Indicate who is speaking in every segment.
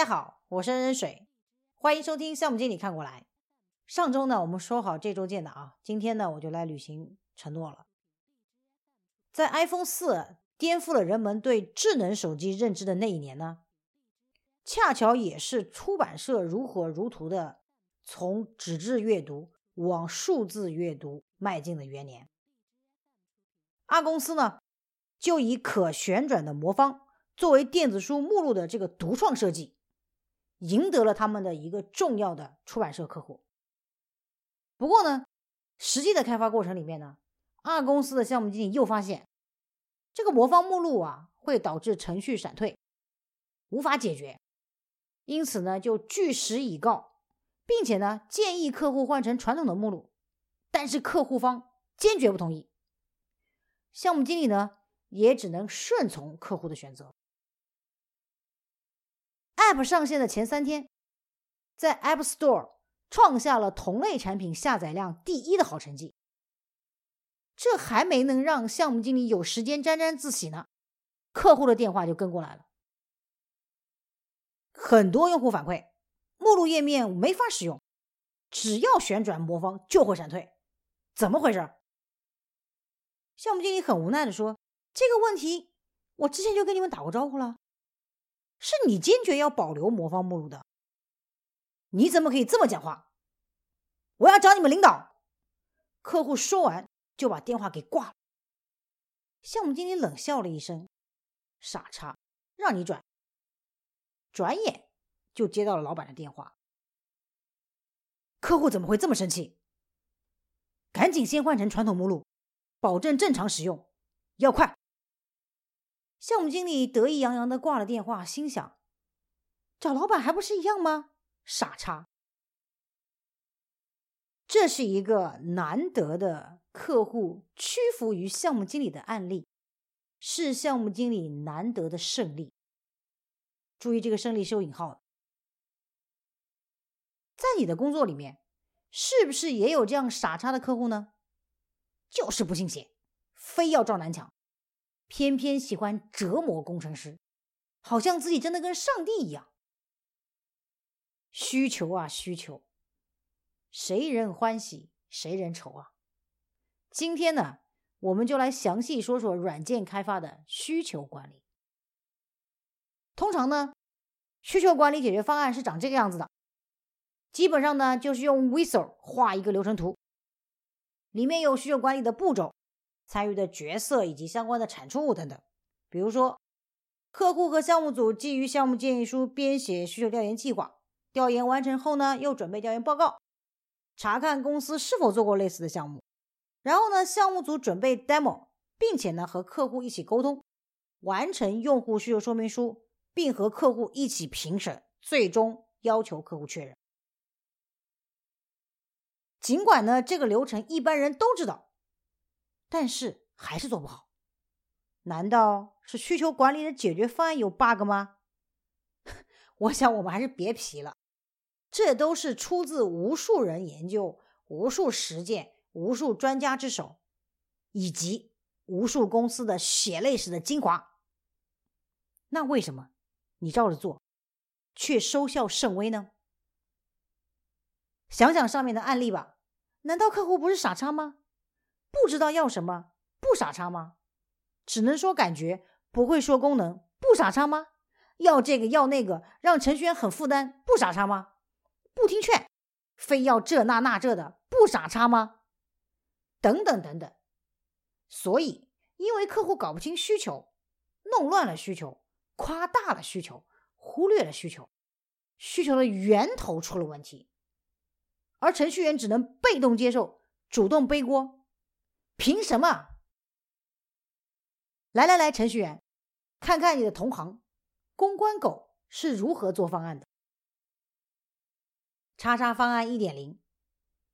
Speaker 1: 大家好，我是恩水，欢迎收听项目经理看过来。上周呢，我们说好这周见的啊，今天呢，我就来履行承诺了。在 iPhone 四颠覆了人们对智能手机认知的那一年呢，恰巧也是出版社如火如荼的从纸质阅读往数字阅读迈进的元年。阿公司呢，就以可旋转的魔方。作为电子书目录的这个独创设计，赢得了他们的一个重要的出版社客户。不过呢，实际的开发过程里面呢，二公司的项目经理又发现，这个魔方目录啊会导致程序闪退，无法解决，因此呢就据实以告，并且呢建议客户换成传统的目录，但是客户方坚决不同意，项目经理呢也只能顺从客户的选择。App 上线的前三天，在 App Store 创下了同类产品下载量第一的好成绩。这还没能让项目经理有时间沾沾自喜呢，客户的电话就跟过来了。很多用户反馈，目录页面没法使用，只要旋转魔方就会闪退，怎么回事？项目经理很无奈的说：“这个问题我之前就跟你们打过招呼了。”是你坚决要保留魔方目录的，你怎么可以这么讲话？我要找你们领导！客户说完就把电话给挂了。项目经理冷笑了一声：“傻叉，让你转。”转眼就接到了老板的电话。客户怎么会这么生气？赶紧先换成传统目录，保证正常使用，要快。项目经理得意洋洋的挂了电话，心想：“找老板还不是一样吗？傻叉！”这是一个难得的客户屈服于项目经理的案例，是项目经理难得的胜利。注意，这个胜利是有引号的。在你的工作里面，是不是也有这样傻叉的客户呢？就是不信邪，非要撞南墙。偏偏喜欢折磨工程师，好像自己真的跟上帝一样。需求啊，需求，谁人欢喜谁人愁啊！今天呢，我们就来详细说说软件开发的需求管理。通常呢，需求管理解决方案是长这个样子的，基本上呢就是用 Wizard 画一个流程图，里面有需求管理的步骤。参与的角色以及相关的产出物等等，比如说，客户和项目组基于项目建议书编写需求调研计划，调研完成后呢，又准备调研报告，查看公司是否做过类似的项目，然后呢，项目组准备 demo，并且呢和客户一起沟通，完成用户需求说明书，并和客户一起评审，最终要求客户确认。尽管呢这个流程一般人都知道。但是还是做不好，难道是需求管理的解决方案有 bug 吗？我想我们还是别皮了，这都是出自无数人研究、无数实践、无数专家之手，以及无数公司的血泪史的精华。那为什么你照着做，却收效甚微呢？想想上面的案例吧，难道客户不是傻叉吗？不知道要什么，不傻叉吗？只能说感觉，不会说功能，不傻叉吗？要这个要那个，让程序员很负担，不傻叉吗？不听劝，非要这那那这的，不傻叉吗？等等等等。所以，因为客户搞不清需求，弄乱了需求，夸大了需求，忽略了需求，需求的源头出了问题，而程序员只能被动接受，主动背锅。凭什么？来来来，程序员，看看你的同行公关狗是如何做方案的。叉叉方案一点零，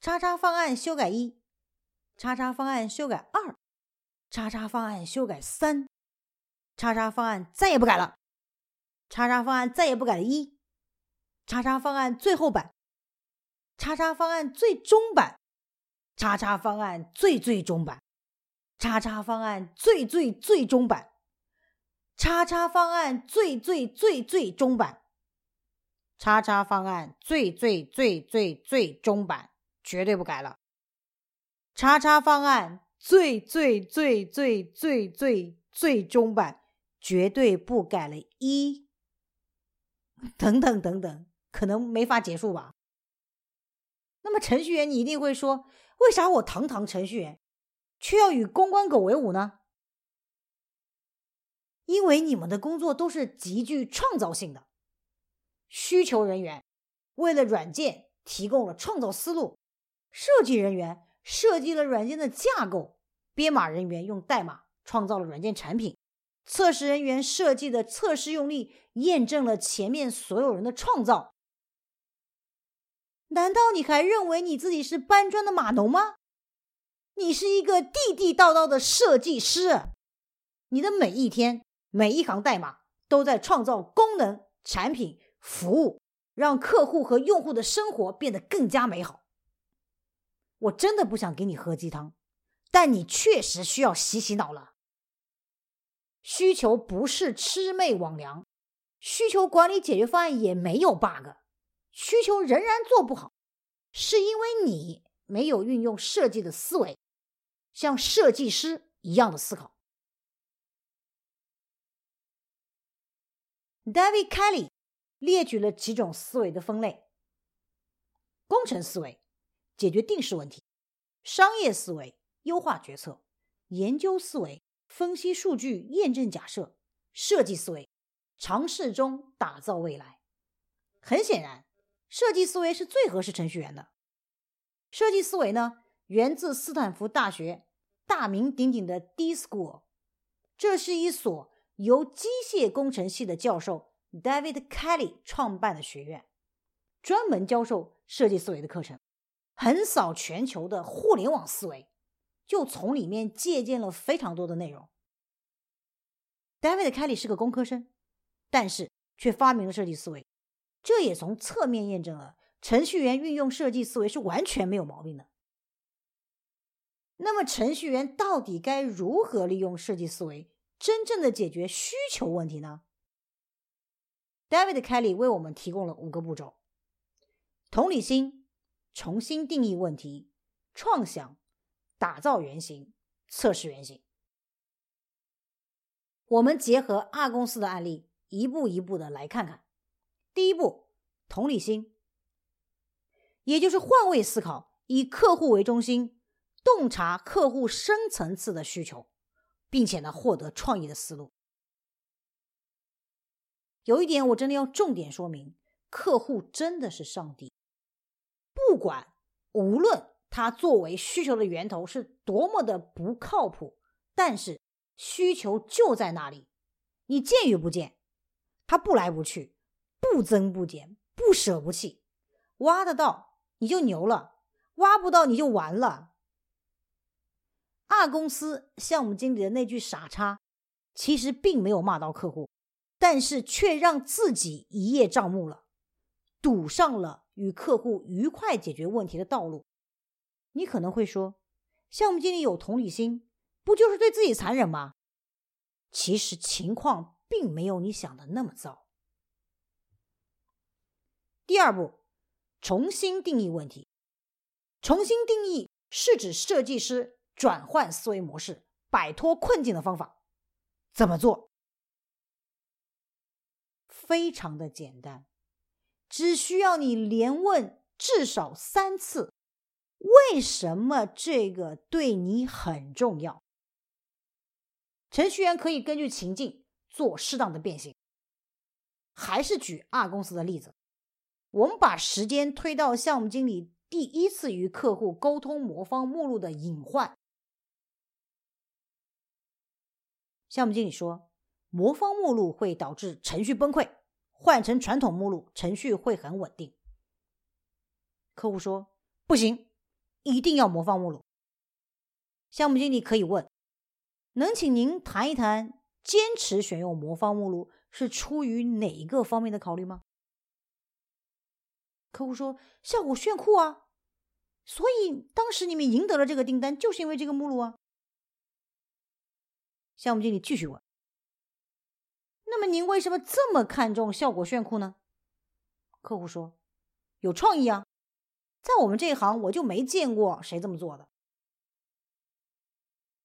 Speaker 1: 叉叉方案修改一，叉叉方案修改二，叉叉方案修改三，叉叉方案再也不改了，叉叉方案再也不改了一，叉叉方案最后版，叉叉方案最终版。叉叉方案最最终版，叉叉方案最最最终版，叉叉方案最最最最终版，叉叉方案最最最最最终版绝对不改了。叉叉方案最最最最最最最终版绝对不改了。一等等等等，可能没法结束吧。那么程序员，你一定会说，为啥我堂堂程序员，却要与公关狗为伍呢？因为你们的工作都是极具创造性的。需求人员为了软件提供了创造思路，设计人员设计了软件的架构，编码人员用代码创造了软件产品，测试人员设计的测试用例验证了前面所有人的创造。难道你还认为你自己是搬砖的码农吗？你是一个地地道道的设计师，你的每一天。每一行代码都在创造功能、产品、服务，让客户和用户的生活变得更加美好。我真的不想给你喝鸡汤，但你确实需要洗洗脑了。需求不是魑魅魍魉，需求管理解决方案也没有 bug，需求仍然做不好，是因为你没有运用设计的思维，像设计师一样的思考。David Kelly 列举了几种思维的分类：工程思维，解决定式问题；商业思维，优化决策；研究思维，分析数据，验证假设；设计思维，尝试中打造未来。很显然，设计思维是最合适程序员的。设计思维呢，源自斯坦福大学大名鼎鼎的 D School，这是一所。由机械工程系的教授 David Kelly 创办的学院，专门教授设计思维的课程，横扫全球的互联网思维，就从里面借鉴了非常多的内容。David Kelly 是个工科生，但是却发明了设计思维，这也从侧面验证了程序员运用设计思维是完全没有毛病的。那么，程序员到底该如何利用设计思维？真正的解决需求问题呢？David Kelly 为我们提供了五个步骤：同理心、重新定义问题、创想、打造原型、测试原型。我们结合 R 公司的案例，一步一步的来看看。第一步，同理心，也就是换位思考，以客户为中心，洞察客户深层次的需求。并且呢，获得创意的思路。有一点我真的要重点说明：客户真的是上帝，不管无论他作为需求的源头是多么的不靠谱，但是需求就在那里，你见与不见，他不来不去，不增不减，不舍不弃，挖得到你就牛了，挖不到你就完了。二公司项目经理的那句“傻叉”，其实并没有骂到客户，但是却让自己一叶障目了，堵上了与客户愉快解决问题的道路。你可能会说，项目经理有同理心，不就是对自己残忍吗？其实情况并没有你想的那么糟。第二步，重新定义问题。重新定义是指设计师。转换思维模式，摆脱困境的方法怎么做？非常的简单，只需要你连问至少三次：为什么这个对你很重要？程序员可以根据情境做适当的变形。还是举 R 公司的例子，我们把时间推到项目经理第一次与客户沟通魔方目录的隐患。项目经理说：“魔方目录会导致程序崩溃，换成传统目录，程序会很稳定。”客户说：“不行，一定要魔方目录。”项目经理可以问：“能请您谈一谈，坚持选用魔方目录是出于哪一个方面的考虑吗？”客户说：“效果炫酷啊，所以当时你们赢得了这个订单，就是因为这个目录啊。”项目经理继续问：“那么您为什么这么看重效果炫酷呢？”客户说：“有创意啊，在我们这一行我就没见过谁这么做的。”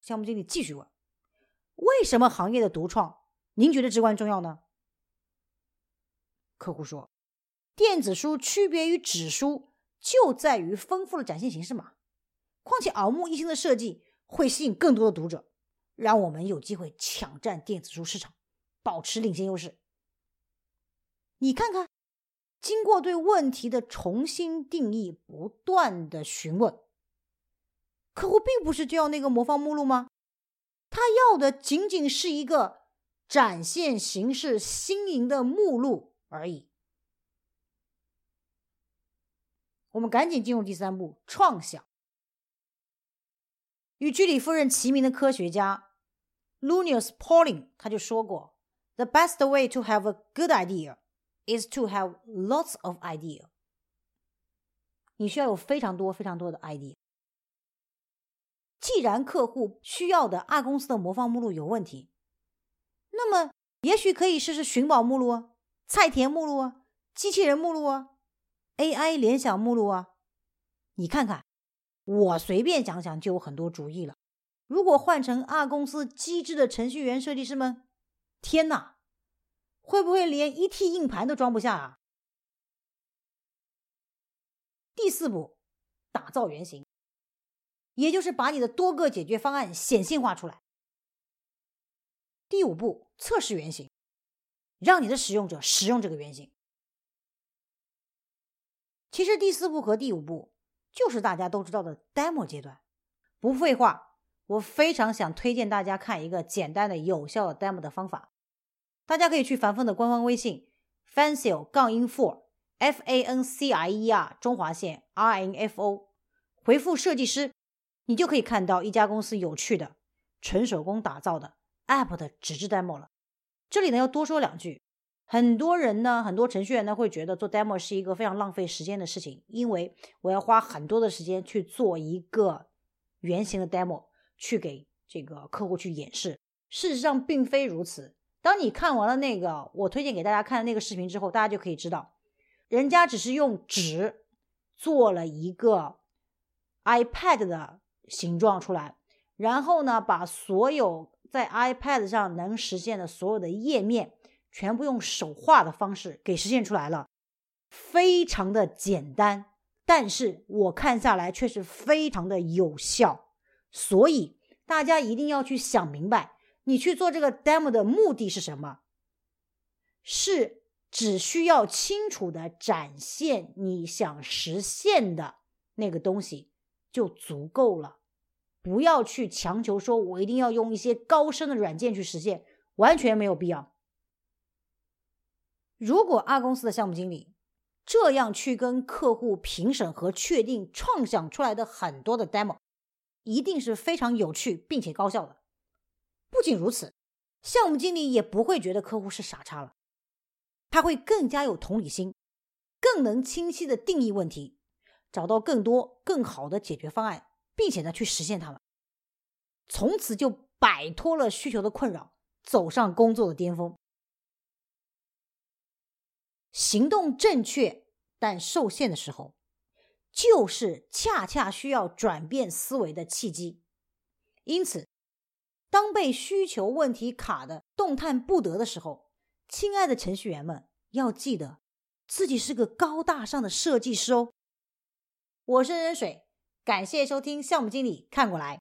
Speaker 1: 项目经理继续问：“为什么行业的独创您觉得至关重要呢？”客户说：“电子书区别于纸书就在于丰富的展现形式嘛，况且耳目一新的设计会吸引更多的读者，让我们有机会抢占电子书市场，保持领先优势。你看看。”经过对问题的重新定义，不断的询问，客户并不是就要那个魔方目录吗？他要的仅仅是一个展现形式新颖的目录而已。我们赶紧进入第三步，创想。与居里夫人齐名的科学家 Lunius Pauling 他就说过：“The best way to have a good idea。” is to have lots of idea。你需要有非常多非常多的 idea。既然客户需要的 R 公司的魔方目录有问题，那么也许可以试试寻宝目录啊、菜田目录啊、机器人目录啊、AI 联想目录啊。你看看，我随便讲讲就有很多主意了。如果换成 R 公司机智的程序员设计师们，天哪！会不会连一 T 硬盘都装不下啊？第四步，打造原型，也就是把你的多个解决方案显性化出来。第五步，测试原型，让你的使用者使用这个原型。其实第四步和第五步就是大家都知道的 demo 阶段。不废话，我非常想推荐大家看一个简单的、有效的 demo 的方法。大家可以去凡风的官方微信 fancier 杠 in four f a n c i e r 中华线 r n f o 回复设计师，你就可以看到一家公司有趣的纯手工打造的 app 的纸质 demo 了。这里呢要多说两句，很多人呢，很多程序员呢会觉得做 demo 是一个非常浪费时间的事情，因为我要花很多的时间去做一个原型的 demo，去给这个客户去演示。事实上并非如此。当你看完了那个我推荐给大家看的那个视频之后，大家就可以知道，人家只是用纸做了一个 iPad 的形状出来，然后呢，把所有在 iPad 上能实现的所有的页面，全部用手画的方式给实现出来了，非常的简单，但是我看下来却是非常的有效，所以大家一定要去想明白。你去做这个 demo 的目的是什么？是只需要清楚的展现你想实现的那个东西就足够了，不要去强求说我一定要用一些高深的软件去实现，完全没有必要。如果 R 公司的项目经理这样去跟客户评审和确定创想出来的很多的 demo，一定是非常有趣并且高效的。不仅如此，项目经理也不会觉得客户是傻叉了，他会更加有同理心，更能清晰的定义问题，找到更多更好的解决方案，并且呢去实现它们，从此就摆脱了需求的困扰，走上工作的巅峰。行动正确但受限的时候，就是恰恰需要转变思维的契机，因此。当被需求问题卡的动弹不得的时候，亲爱的程序员们要记得，自己是个高大上的设计师哦。我是任水，感谢收听项目经理看过来。